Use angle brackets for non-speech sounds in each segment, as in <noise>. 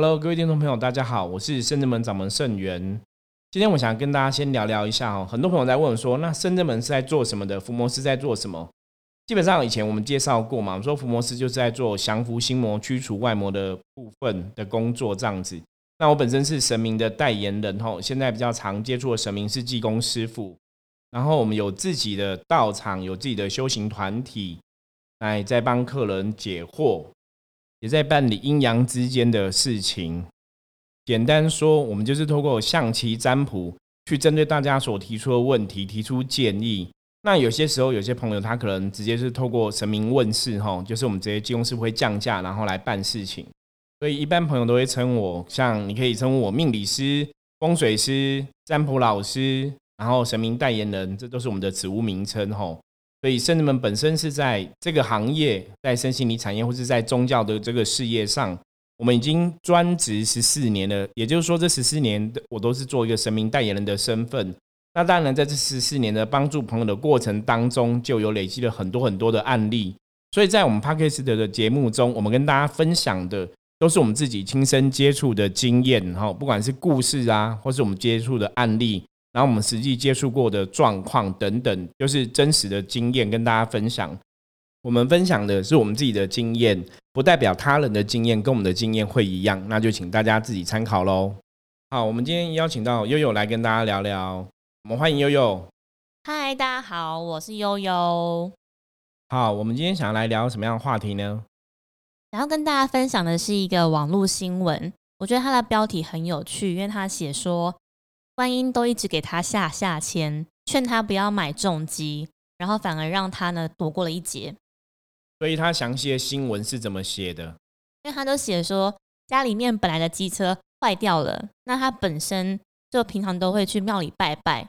Hello，各位听众朋友，大家好，我是圣真门掌门圣元。今天我想跟大家先聊聊一下哦，很多朋友在问说，那圣真门是在做什么的？伏魔师在做什么？基本上以前我们介绍过嘛，我们说伏魔师就是在做降服心魔、驱除外魔的部分的工作这样子。那我本身是神明的代言人吼，现在比较常接触的神明是济公师傅。然后我们有自己的道场，有自己的修行团体，来在帮客人解惑，也在办理阴阳之间的事情。简单说，我们就是透过象棋占卜，去针对大家所提出的问题提出建议。那有些时候，有些朋友他可能直接是透过神明问世，哈，就是我们这些济公师傅会降价，然后来办事情。所以一般朋友都会称我，像你可以称我命理师、风水师、占卜老师。然后神明代言人，这都是我们的职务名称吼。所以圣人们本身是在这个行业，在身心灵产业或是在宗教的这个事业上，我们已经专职十四年了。也就是说，这十四年我都是做一个神明代言人的身份。那当然，在这十四年的帮助朋友的过程当中，就有累积了很多很多的案例。所以在我们 p a r k e s t 的节目中，我们跟大家分享的都是我们自己亲身接触的经验哈，不管是故事啊，或是我们接触的案例。然后我们实际接触过的状况等等，就是真实的经验跟大家分享。我们分享的是我们自己的经验，不代表他人的经验跟我们的经验会一样。那就请大家自己参考喽。好，我们今天邀请到悠悠来跟大家聊聊。我们欢迎悠悠。嗨，大家好，我是悠悠。好，我们今天想要来聊什么样的话题呢？想要跟大家分享的是一个网络新闻。我觉得它的标题很有趣，因为它写说。观音都一直给他下下签，劝他不要买重机，然后反而让他呢躲过了一劫。所以他详细的新闻是怎么写的？因为他都写说家里面本来的机车坏掉了，那他本身就平常都会去庙里拜拜，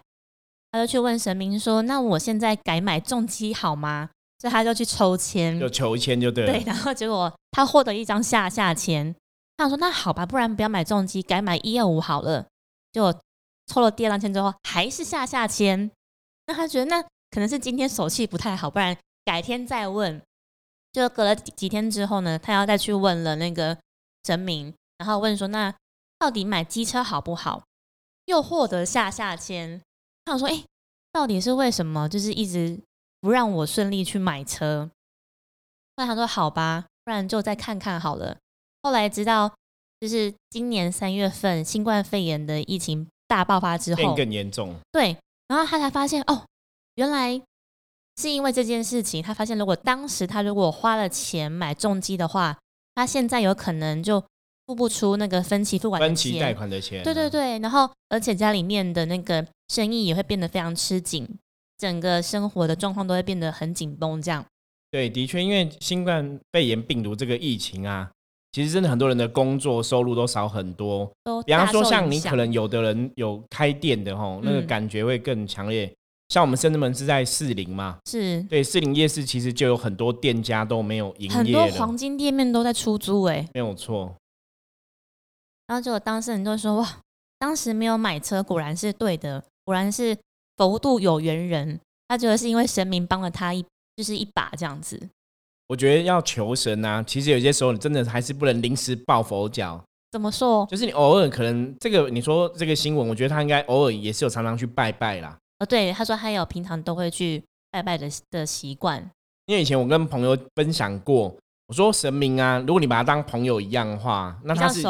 他就去问神明说：“那我现在改买重机好吗？”所以他就去抽签，就求签就对了。对，然后结果他获得一张下下签，他说：“那好吧，不然不要买重机，改买一二五好了。”就抽了第二张签之后，还是下下签。那他觉得那可能是今天手气不太好，不然改天再问。就隔了几天之后呢，他要再去问了那个神明，然后问说：“那到底买机车好不好？”又获得下下签。他想说：“哎，到底是为什么？就是一直不让我顺利去买车。”后来他说：“好吧，不然就再看看好了。”后来直到就是今年三月份，新冠肺炎的疫情。大爆发之后更严重，对，然后他才发现哦，原来是因为这件事情，他发现如果当时他如果花了钱买重机的话，他现在有可能就付不出那个分期付款分期贷款的钱，对对对，然后而且家里面的那个生意也会变得非常吃紧，整个生活的状况都会变得很紧绷，这样。对，的确，因为新冠肺炎病毒这个疫情啊。其实真的很多人的工作收入都少很多，比方说像你可能有的人有开店的吼，那个感觉会更强烈。像我们深圳门是在四零嘛，是对四零夜市，其实就有很多店家都没有营业，很多黄金店面都在出租，哎，没有错。然后结果当事人就说：“哇，当时没有买车，果然是对的，果然是佛度有缘人。他觉得是因为神明帮了他一，就是一把这样子。”我觉得要求神啊，其实有些时候你真的还是不能临时抱佛脚。怎么说？就是你偶尔可能这个你说这个新闻，我觉得他应该偶尔也是有常常去拜拜啦。哦，对，他说他有平常都会去拜拜的的习惯。因为以前我跟朋友分享过，我说神明啊，如果你把他当朋友一样的话，那他是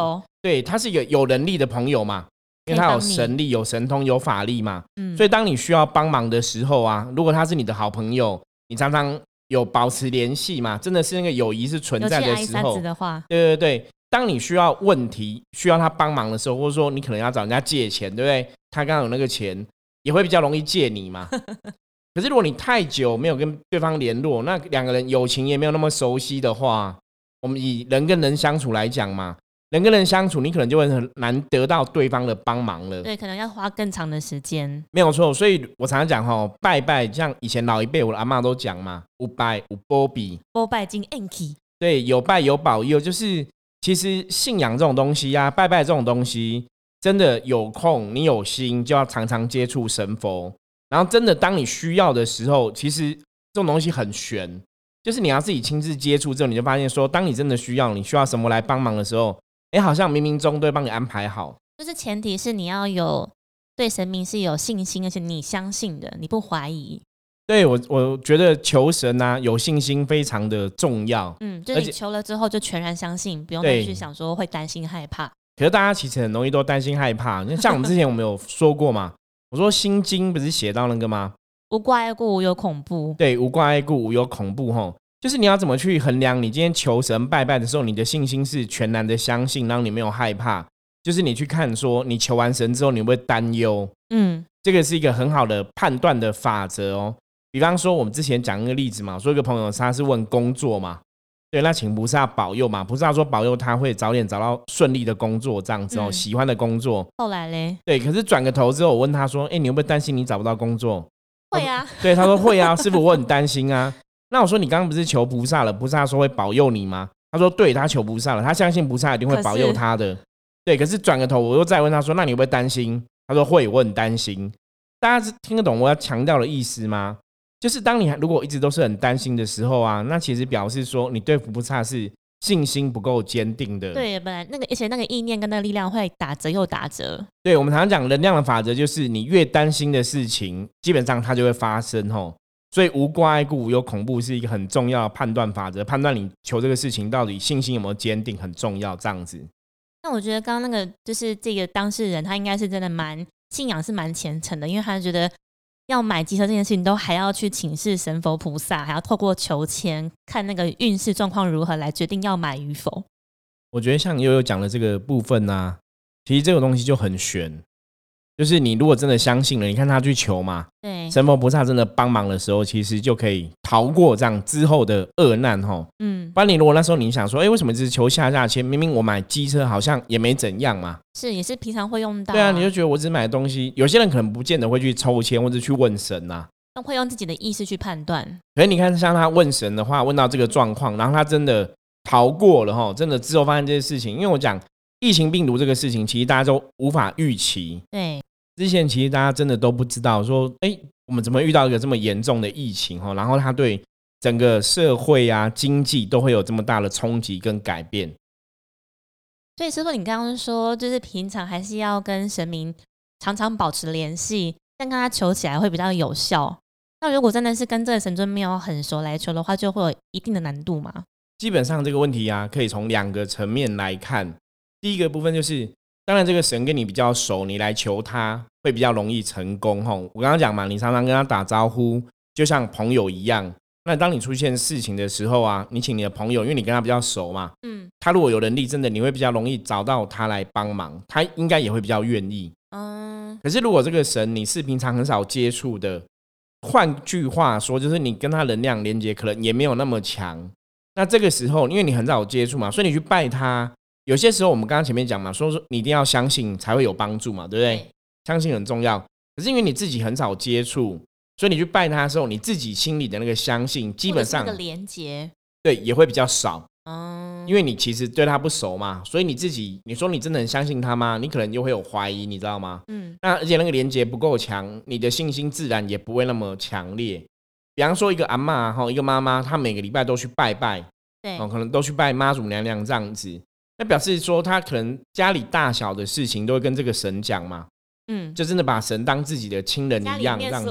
对他是有有能力的朋友嘛，因为他有神力、有神通、有法力嘛。嗯。所以当你需要帮忙的时候啊，如果他是你的好朋友，你常常。有保持联系嘛？真的是那个友谊是存在的时候。对对对，当你需要问题需要他帮忙的时候，或者说你可能要找人家借钱，对不对？他刚好有那个钱，也会比较容易借你嘛。<laughs> 可是如果你太久没有跟对方联络，那两个人友情也没有那么熟悉的话，我们以人跟人相处来讲嘛。人跟人相处，你可能就会很难得到对方的帮忙了。对，可能要花更长的时间。没有错，所以我常常讲哈，拜拜，像以前老一辈我的阿妈都讲嘛，无拜无波比，波拜金 anki。对，有拜有保佑，就是其实信仰这种东西呀，拜拜这种东西，真的有空你有心就要常常接触神佛。然后真的当你需要的时候，其实这种东西很玄，就是你要自己亲自接触之后，你就发现说，当你真的需要，你需要什么来帮忙的时候。哎，好像冥冥中都会帮你安排好。就是前提是你要有对神明是有信心，而且你相信的，你不怀疑。对我，我觉得求神啊，有信心非常的重要。嗯，就是你求了之后就全然相信，不用再去想说会担心害怕。可是大家其实很容易都担心害怕。那像我们之前我们有说过嘛，我说心经不是写到那个吗？无挂碍故，无有恐怖。对，无挂碍故，无有恐怖。吼，就是你要怎么去衡量你今天求神拜拜的时候，你的信心是全然的相信，然后你没有害怕。就是你去看说，你求完神之后，你会不会担忧？嗯，这个是一个很好的判断的法则哦。比方说，我们之前讲一个例子嘛，说一个朋友他是问工作嘛，对，那请菩萨保佑嘛，菩萨说保佑他会早点找到顺利的工作，这样子哦，喜欢的工作。后来嘞？对，可是转个头之后，我问他说，哎，你会不会担心你找不到工作？会啊。对，他说会啊，师傅，我很担心啊。那我说你刚刚不是求菩萨了，菩萨说会保佑你吗？他说对，他求菩萨了，他相信菩萨一定会保佑他的。对，可是转个头，我又再问他说，那你会不会担心？他说会，我很担心。大家是听得懂我要强调的意思吗？就是当你如果一直都是很担心的时候啊，那其实表示说你对福不差是信心不够坚定的。对，本来那个而且那个意念跟那个力量会打折又打折。对，我们常常讲能量的法则，就是你越担心的事情，基本上它就会发生吼。所以无挂碍故有恐怖是一个很重要的判断法则，判断你求这个事情到底信心有没有坚定很重要。这样子。那我觉得刚刚那个就是这个当事人，他应该是真的蛮信仰是蛮虔诚的，因为他觉得。要买机车这件事情，都还要去请示神佛菩萨，还要透过求签看那个运势状况如何来决定要买与否。我觉得像悠悠讲的这个部分呢，其实这个东西就很玄。就是你如果真的相信了，你看他去求嘛，对，神佛菩萨真的帮忙的时候，其实就可以逃过这样之后的恶难哈。嗯，不然你如果那时候你想说，哎，为什么只是求下下签？明明我买机车好像也没怎样嘛。是，也是平常会用到。对啊，你就觉得我只买东西，有些人可能不见得会去抽签或者去问神呐，会用自己的意识去判断。所以你看，像他问神的话，问到这个状况，然后他真的逃过了哈，真的之后发生这些事情，因为我讲疫情病毒这个事情，其实大家都无法预期。对。之前其实大家真的都不知道，说哎，我们怎么遇到一个这么严重的疫情哈？然后它对整个社会啊、经济都会有这么大的冲击跟改变。所以师傅，你刚刚说就是平常还是要跟神明常常保持联系，但跟他求起来会比较有效。那如果真的是跟这个神尊没有很熟来求的话，就会有一定的难度嘛？基本上这个问题啊，可以从两个层面来看。第一个部分就是。当然，这个神跟你比较熟，你来求他会比较容易成功。吼，我刚刚讲嘛，你常常跟他打招呼，就像朋友一样。那当你出现事情的时候啊，你请你的朋友，因为你跟他比较熟嘛，嗯，他如果有能力，真的你会比较容易找到他来帮忙，他应该也会比较愿意。嗯，可是如果这个神你是平常很少接触的，换句话说，就是你跟他能量连接可能也没有那么强。那这个时候，因为你很少接触嘛，所以你去拜他。有些时候，我们刚刚前面讲嘛，说说你一定要相信才会有帮助嘛，对不对？相信很重要。可是因为你自己很少接触，所以你去拜他的时候，你自己心里的那个相信，基本上的连接，对，也会比较少。嗯，因为你其实对他不熟嘛，所以你自己，你说你真的很相信他吗？你可能就会有怀疑，你知道吗？嗯。那而且那个连接不够强，你的信心自然也不会那么强烈。比方说一个阿妈哈，一个妈妈，她每个礼拜都去拜拜，对，哦，可能都去拜妈祖娘娘这样子。那表示说，他可能家里大小的事情都会跟这个神讲嘛，嗯，就真的把神当自己的亲人一样这样子。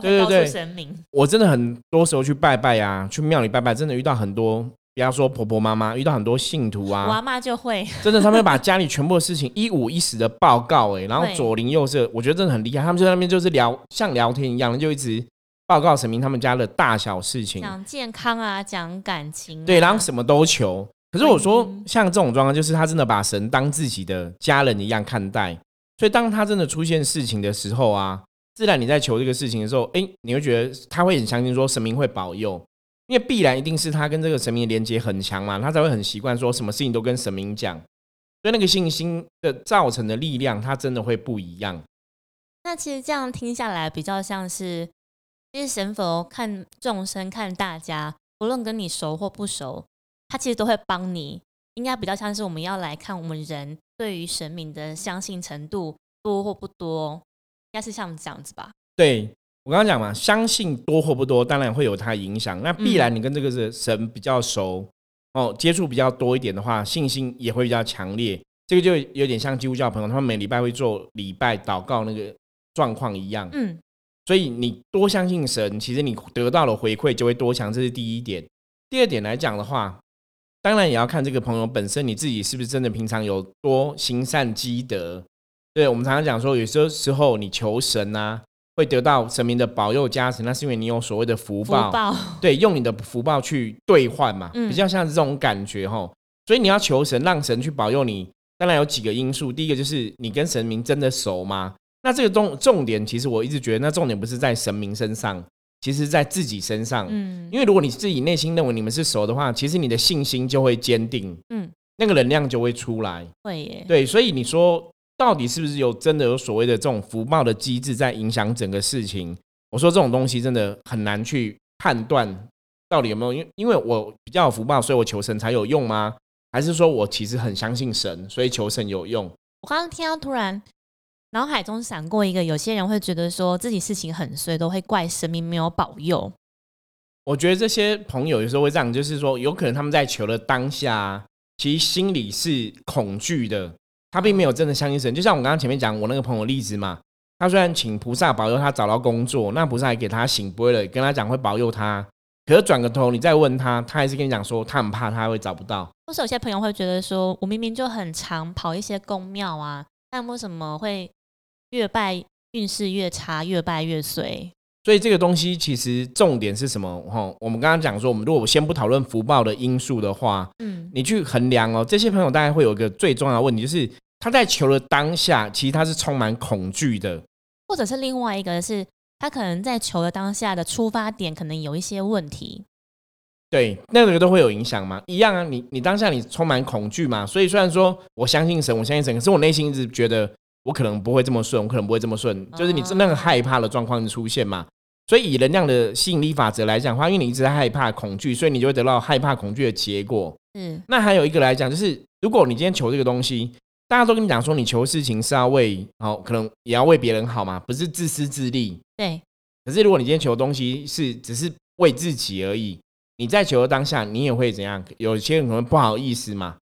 对对对，神明。我真的很多时候去拜拜啊，去庙里拜拜，真的遇到很多，比方说婆婆妈妈，遇到很多信徒啊。我妈就会，<laughs> 真的，他们把家里全部的事情一五一十的报告，哎，然后左邻右舍，我觉得真的很厉害。他们在那边就是聊，像聊天一样，就一直报告神明他们家的大小事情，讲健康啊，讲感情，对，然后什么都求。可是我说，像这种状况，就是他真的把神当自己的家人一样看待，所以当他真的出现事情的时候啊，自然你在求这个事情的时候，哎，你会觉得他会很相信说神明会保佑，因为必然一定是他跟这个神明的连接很强嘛，他才会很习惯说什么事情都跟神明讲，所以那个信心的造成的力量，他真的会不一样。那其实这样听下来，比较像是，其实神佛看众生，看大家，不论跟你熟或不熟。他其实都会帮你，应该比较像是我们要来看我们人对于神明的相信程度多或不多，应该是像这样子吧？对我刚刚讲嘛，相信多或不多，当然会有它影响。那必然你跟这个是神比较熟哦，接触比较多一点的话，信心也会比较强烈。这个就有点像基督教朋友，他们每礼拜会做礼拜祷告那个状况一样。嗯，所以你多相信神，其实你得到了回馈就会多强，这是第一点。第二点来讲的话，当然也要看这个朋友本身你自己是不是真的平常有多行善积德。对我们常常讲说，有些时候你求神啊，会得到神明的保佑加持，那是因为你有所谓的福福报。对，用你的福报去兑换嘛，嗯比较像是这种感觉哈。所以你要求神，让神去保佑你。当然有几个因素，第一个就是你跟神明真的熟吗？那这个重重点，其实我一直觉得，那重点不是在神明身上，其实在自己身上。嗯因为如果你自己内心认为你们是熟的话，其实你的信心就会坚定，嗯，那个能量就会出来。会耶，对，所以你说到底是不是有真的有所谓的这种福报的机制在影响整个事情？我说这种东西真的很难去判断到底有没有，因为因为我比较有福报，所以我求神才有用吗？还是说我其实很相信神，所以求神有用？我刚刚听到突然脑海中闪过一个，有些人会觉得说自己事情很衰，都会怪神明没有保佑。我觉得这些朋友有时候会这样，就是说有可能他们在求的当下，其实心里是恐惧的，他并没有真的相信神。就像我刚刚前面讲我那个朋友例子嘛，他虽然请菩萨保佑他找到工作，那菩萨还给他醒杯了，跟他讲会保佑他，可是转个头你再问他，他还是跟你讲说他很怕他会找不到。或是有些朋友会觉得说，我明明就很常跑一些宫庙啊，但为什么会越拜运势越差，越拜越衰？所以这个东西其实重点是什么？哈，我们刚刚讲说，我们如果先不讨论福报的因素的话，嗯，你去衡量哦，这些朋友大概会有一个最重要的问题，就是他在求的当下，其实他是充满恐惧的。或者是另外一个是，他可能在求的当下的出发点可能有一些问题。对，那个都会有影响吗，一样啊。你你当下你充满恐惧嘛，所以虽然说我相信神，我相信神，可是我内心一直觉得我可能不会这么顺，我可能不会这么顺，就是你真的很害怕的状况出现嘛。所以以能量的吸引力法则来讲的话，因为你一直在害怕恐惧，所以你就会得到害怕恐惧的结果。嗯，那还有一个来讲，就是如果你今天求这个东西，大家都跟你讲说，你求事情是要为哦，可能也要为别人好嘛，不是自私自利。对，可是如果你今天求的东西是只是为自己而已，你在求的当下，你也会怎样？有些人可能不好意思嘛，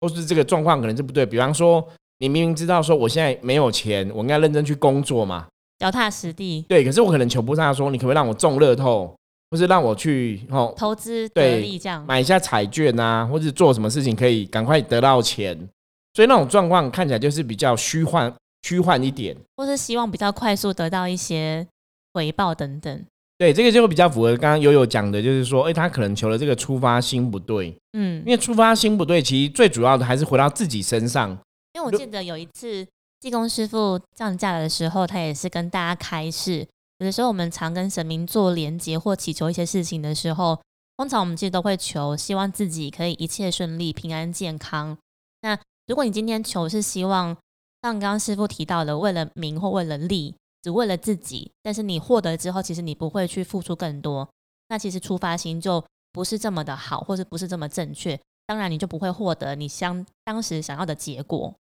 或是这个状况可能是不对。比方说，你明明知道说我现在没有钱，我应该认真去工作嘛，脚踏实地，对。可是我可能求不上，说你可不可以让我中乐透，或是让我去哦投资对得利这样。买一下彩券啊，或者做什么事情可以赶快得到钱。所以那种状况看起来就是比较虚幻、虚幻一点。或是希望比较快速得到一些回报等等。对，这个就会比较符合刚刚悠悠讲的，就是说，哎，他可能求的这个出发心不对，嗯因，为出发心不对，其实最主要的还是回到自己身上。因为我记得有一次济公师傅降价的时候，他也是跟大家开示，有的时候我们常跟神明做连接或祈求一些事情的时候，通常我们其实都会求，希望自己可以一切顺利、平安健康。那如果你今天求是希望，像刚刚师傅提到的，为了名或为了利，只为了自己，但是你获得之后，其实你不会去付出更多，那其实出发心就不是这么的好，或者不是这么正确。当然，你就不会获得你相当时想要的结果。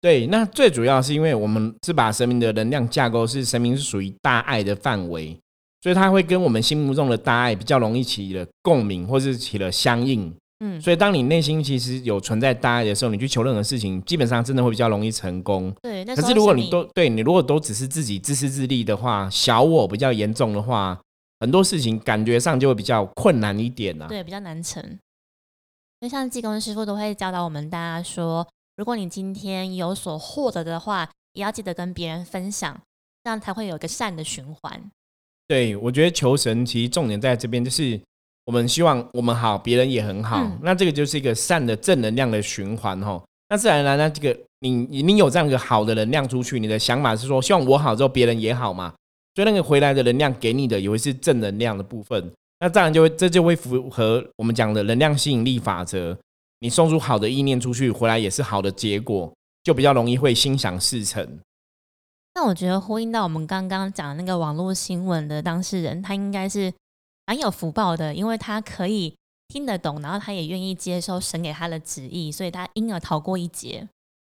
对，那最主要是因为我们是把神明的能量架构是神明是属于大爱的范围，所以它会跟我们心目中的大爱比较容易起了共鸣，或是起了相应。嗯，所以当你内心其实有存在大爱的时候，你去求任何事情，基本上真的会比较容易成功。对，那可是如果你都对你如果都只是自己自私自利的话，小我比较严重的话，很多事情感觉上就会比较困难一点啊。对比较难成，就像济公师傅都会教导我们大家说，如果你今天有所获得的话，也要记得跟别人分享，这样才会有一个善的循环。对，我觉得求神其实重点在这边，就是我们希望我们好，别人也很好，嗯那这个就是一个善的正能量的循环哈。那自然而然，那这个你你你有这样一个好的能量出去，你的想法是说，希望我好之后，别人也好嘛，所以那个回来的能量给你的也会是正能量的部分。那当然就会这就会符合我们讲的能量吸引力法则。你送出好的意念出去，回来也是好的结果，就比较容易会心想事成。那我觉得呼应到我们刚刚讲的那个网络新闻的当事人，他应该是蛮有福报的，因为他可以听得懂，然后他也愿意接受神给他的旨意，所以他因而逃过一劫。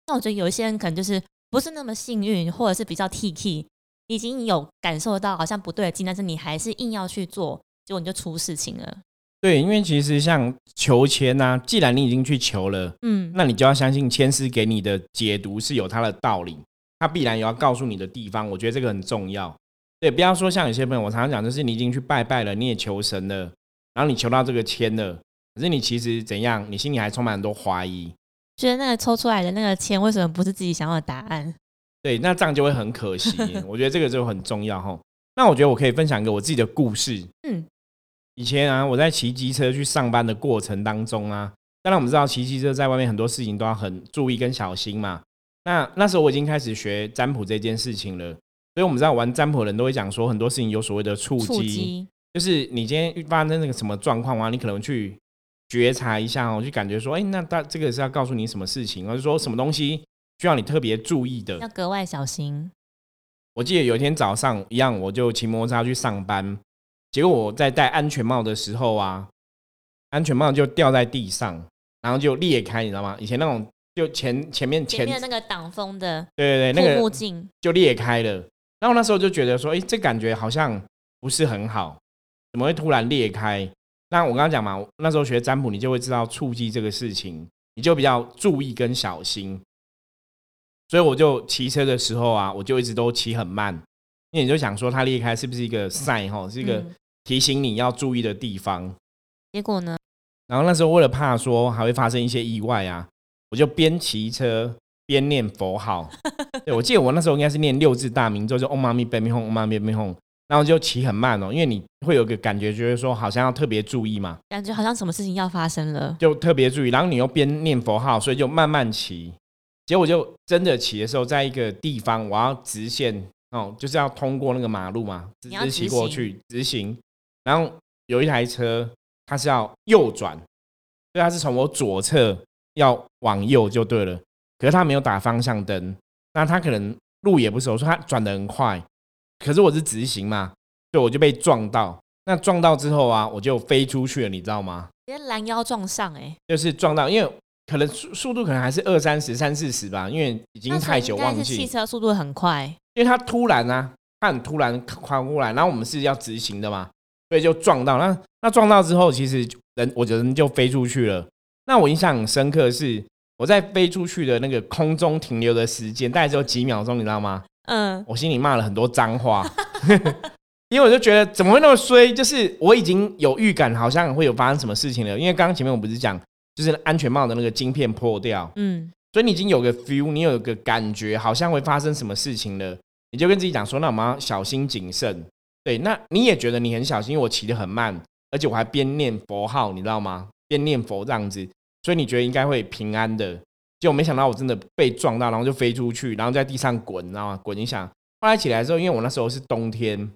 那我觉得有一些人可能就是不是那么幸运，或者是比较 T K，已经有感受到好像不对劲，但是你还是硬要去做，结果你就出事情了。对，因为其实像求签呐，既然你已经去求了，嗯，那你就要相信签师给你的解读是有他的道理，他必然有要告诉你的地方。我觉得这个很重要。对，不要说像有些朋友，我常常讲，就是你已经去拜拜了，你也求神了，然后你求到这个签了，可是你其实怎样，你心里还充满很多怀疑。觉得那个抽出来的那个签为什么不是自己想要的答案？<laughs> 对，那这样就会很可惜。我觉得这个就很重要哈。那我觉得我可以分享一个我自己的故事。<laughs> 嗯，以前啊，我在骑机车去上班的过程当中啊，当然我们知道骑机车在外面很多事情都要很注意跟小心嘛。那那时候我已经开始学占卜这件事情了，所以我们知道玩占卜的人都会讲说很多事情有所谓的触触机，就是你今天发生那个什么状况啊，你可能去觉察一下哦，就感觉说，哎，那大这个是要告诉你什么事情，或者说什么东西需要你特别注意的要。格外小心。我记得有一天早上一样，我就骑摩托车去上班，结果我在戴安全帽的时候啊，安全帽就掉在地上，然后就裂开，你知道吗？以前那种就前前面前前面那个挡风的对对对，那个镜，就裂开了。然后那时候就觉得说，哎，这感觉好像不是很好，怎么会突然裂开？那我刚刚讲嘛，那时候学占卜，你就会知道触及这个事情，你就比较注意跟小心。所以我就骑车的时候啊，我就一直都骑很慢，因为你就想说它裂开是不是一个 sign 哈，是一个嗯提醒你要注意的地方。结果呢？然后那时候为了怕说还会发生一些意外啊，我就边骑车边念佛号。<laughs> 对我记得我那时候应该是念六字大明咒，就 Om Mani p a m e Hum Om Mani p a m e Hum，然后就骑很慢哦，因为你会有个感觉，觉得说好像要特别注意嘛，感觉好像什么事情要发生了。就特别注意。然后你又边念佛号，所以就慢慢骑。结果就真的骑的时候，在一个地方我要直线哦，就是要通过那个马路嘛，直直骑过去直行。然后有一台车，它是要右转，所以它是从我左侧要往右就对了。可是它没有打方向灯，那它可能路也不熟，所以它转的很快。可是我是直行嘛，所以我就被撞到。那撞到之后啊，我就飞出去了，你知道吗？直接拦腰撞上、欸，哎，就是撞到，因为可能速速度可能还是二三十、三四十吧，因为已经太久忘记汽。车速度很快，因为他突然啊，他很突然跨过来，然后我们是要直行的嘛，所以就撞到。那那撞到之后，其实人我的人就飞出去了。那我印象很深刻的是，我在飞出去的那个空中停留的时间大概只有几秒钟，你知道吗？嗯，我心里骂了很多脏话，<laughs> 因为我就觉得怎么会那么衰？就是我已经有预感，好像会有发生什么事情了。因为刚刚前面我不是讲，就是安全帽的那个晶片破掉，嗯，所以你已经有个 feel，你有个感觉，好像会发生什么事情了。你就跟自己讲说，那我们要小心谨慎。对，那你也觉得你很小心，因为我骑得很慢，而且我还边念佛号，你知道吗？边念佛这样子，所以你觉得应该会平安的。结果没想到我真的被撞到，然后就飞出去，然后在地上滚，你知道吗？滚一下。后来起来之后，因为我那时候是冬天，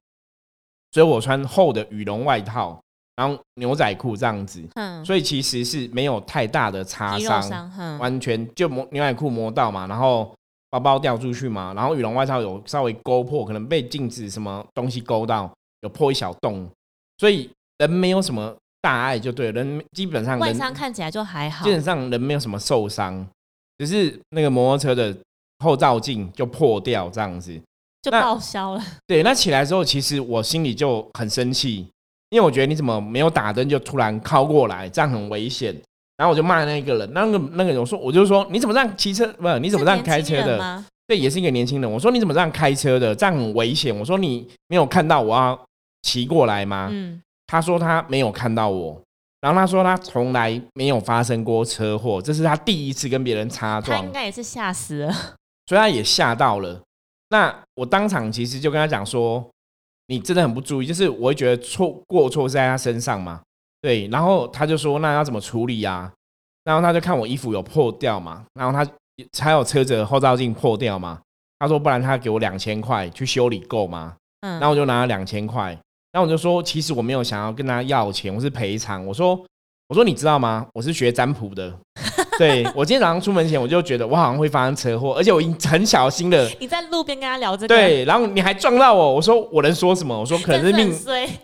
所以我穿厚的羽绒外套，然后牛仔裤这样子，嗯，所以其实是没有太大的擦伤，完全就磨牛仔裤磨到嘛，然后包包掉出去嘛，然后羽绒外套有稍微勾破，可能被镜子什么东西勾到，有破一小洞，所以人没有什么大碍就对了，人基本上外伤看起来就还好基，本上人没有什么受伤，只是那个摩托车的后照镜就破掉这样子。就报销了。<laughs> 对，那起来之后，其实我心里就很生气，因为我觉得你怎么没有打灯就突然靠过来，这样很危险。然后我就骂那个人，那个那个人我说，我就说你怎么这样骑车？不是你怎么这样开车的？对，也是一个年轻人。我说你怎么这样开车的？这样很危险。我说你没有看到我要骑过来吗？嗯，他说他没有看到我，然后他说他从来没有发生过车祸，这是他第一次跟别人擦撞他应，该也是吓死了。所以他也吓到了。那我当场其实就跟他讲说，你真的很不注意，就是我会觉得错过错是在他身上嘛，对。然后他就说那要怎么处理啊？然后他就看我衣服有破掉嘛，然后他还有车子的后照镜破掉嘛，他说不然他给我两千块去修理够吗？嗯，然后我就拿了两千块，然后我就说，其实我没有想要跟他要钱，我是赔偿。我说，我说你知道吗？我是学占卜的，<laughs> 对我今天早上出门前我就觉得我好像会发生车祸，而且我已经很小心的，你在路边跟他聊这个，对，然后你还撞到我，我说我能说什么？我说可能是命。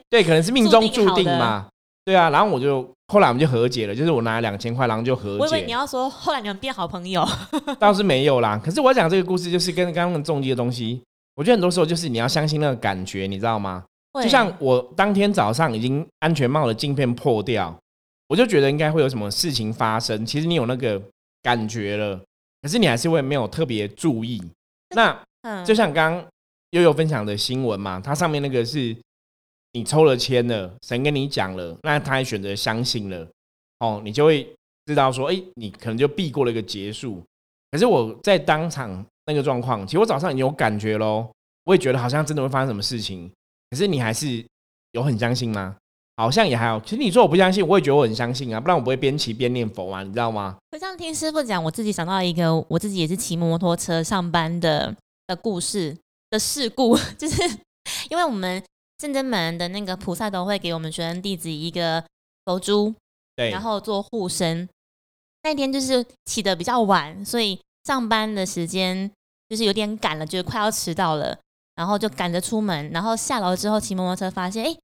对，可能是命中注定嘛，对啊，然后我就后来我们就和解了，就是我拿了两千块，然后就和解，我以为你要说后来你们变好朋友，<laughs> 倒是没有啦。可是我要讲这个故事，就是跟刚刚的重击的东西，我觉得很多时候就是你要相信那个感觉，你知道吗？就像我当天早上已经安全帽的镜片破掉，我就觉得应该会有什么事情发生。其实你有那个感觉了，可是你还是会没有特别注意。那就像刚刚悠悠分享的新闻嘛，它上面那个是你抽了签了，神跟你讲了，那他还选择相信了，哦，你就会知道说，哎，你可能就避过了一个结束。可是我在当场那个状况，其实我早上已经有感觉喽，我也觉得好像真的会发生什么事情。可是你还是有很相信吗？好像也还好。其实你说我不相信，我也觉得我很相信啊，不然我不会边骑边念佛啊，你知道吗？就像听师傅讲，我自己想到一个我自己也是骑摩托车上班的的故事的事故，<laughs> 就是因为我们正真门的那个菩萨都会给我们学生弟子一个佛珠，对，然后做护身。那天就是起的比较晚，所以上班的时间就是有点赶了，就是快要迟到了，然后就赶着出门。然后下楼之后骑摩托车，发现哎，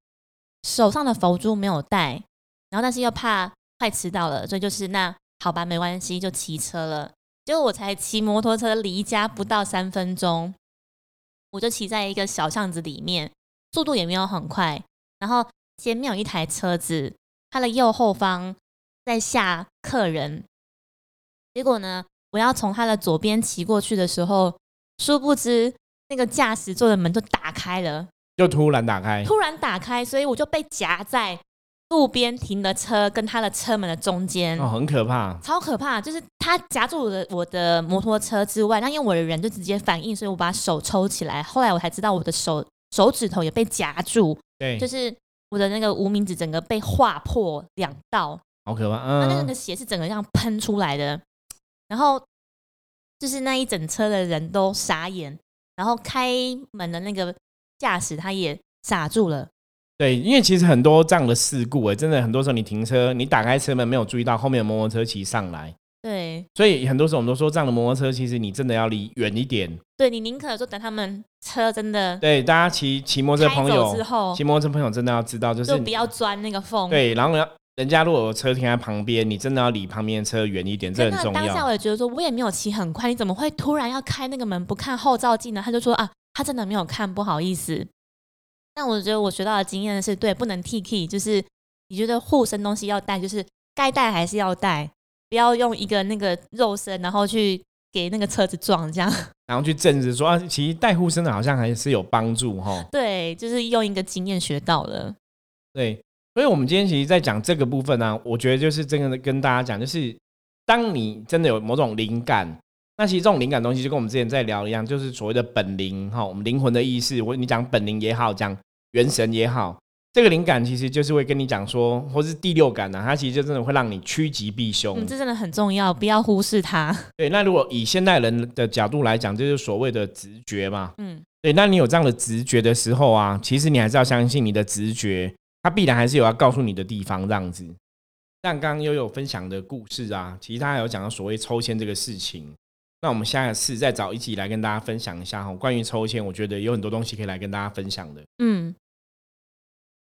手上的佛珠没有带，然后但是又怕快迟到了，所以就是那好吧，没关系，就骑车了。结果我才骑摩托车离家不到三分钟，我就骑在一个小巷子里面，速度也没有很快。然后前面有一台车子，它的右后方在下客人。结果呢？我要从他的左边骑过去的时候，殊不知那个驾驶座的门就打开了，就突然打开，突然打开，所以我就被夹在路边停的车跟他的车门的中间，哦，很可怕，超可怕！就是他夹住我的我的摩托车之外，那因为我的人就直接反应，所以我把手抽起来，后来我才知道我的手手指头也被夹住，对，就是我的那个无名指整个被划破两道，好可怕，嗯，那个血是整个这样喷出来的。然后就是那一整车的人都傻眼，然后开门的那个驾驶他也傻住了。对，因为其实很多这样的事故，哎，真的很多时候你停车，你打开车门没有注意到后面的摩托车骑上来。对，所以很多时候我们都说，这样的摩托车其实你真的要离远一点。对你宁可说等他们车真的对大家骑骑摩托车朋友之后，骑摩托车朋友真的要知道，就是不要钻那个缝。对，然后要。人家如果有车停在旁边，你真的要离旁边车远一点，这很重要。当下我也觉得说，我也没有骑很快，你怎么会突然要开那个门不看后照镜呢？他就说啊，他真的没有看，不好意思。但我觉得我学到的经验是对，不能 T K，就是你觉得护身东西要带，就是该带还是要带，不要用一个那个肉身，然后去给那个车子撞这样。<laughs> 然后去证实说啊，其实带护身的好像还是有帮助哈。对，就是用一个经验学到了。对。所以，我们今天其实，在讲这个部分呢，我觉得就是真的跟大家讲，就是当你真的有某种灵感，那其实这种灵感东西，就跟我们之前在聊一样，就是所谓的本灵哈，我们灵魂的意识。我你讲本灵也好，讲元神也好，这个灵感其实就是会跟你讲说，或是第六感呢，它其实就真的会让你趋吉避凶。嗯，这真的很重要，不要忽视它。对，那如果以现代人的角度来讲，就是所谓的直觉嘛。嗯，对，那你有这样的直觉的时候啊，其实你还是要相信你的直觉。它必然还是有要告诉你的地方，这样子。像刚刚悠悠分享的故事啊，其实他还有讲到所谓抽签这个事情。那我们下一次再找一起来跟大家分享一下哈，关于抽签，我觉得有很多东西可以来跟大家分享的。嗯，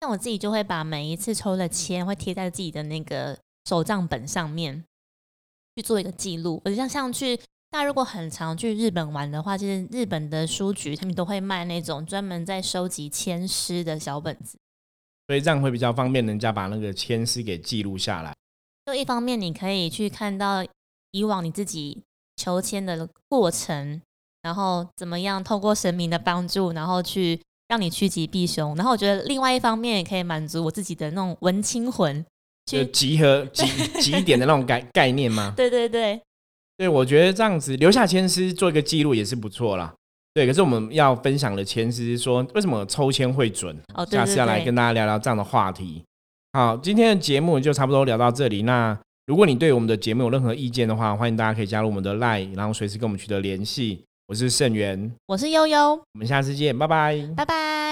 那我自己就会把每一次抽的签会贴在自己的那个手账本上面去做一个记录。我就像像去大家如果很常去日本玩的话，其实日本的书局他们都会卖那种专门在收集签诗的小本子。所以这样会比较方便，人家把那个签诗给记录下来。就一方面，你可以去看到以往你自己求签的过程，然后怎么样透过神明的帮助，然后去让你趋吉避凶。然后我觉得另外一方面也可以满足我自己的那种文青魂，就集合集集点的那种概 <laughs> 概念吗？对对对，对我觉得这样子留下签诗做一个记录也是不错啦。对，可是我们要分享的签是说，为什么抽签会准？哦，下次要来跟大家聊聊这样的话题。好，今天的节目就差不多聊到这里。那如果你对我们的节目有任何意见的话，欢迎大家可以加入我们的 Line，然后随时跟我们取得联系。我是盛元，我是悠悠，我们下次见，拜拜，拜拜。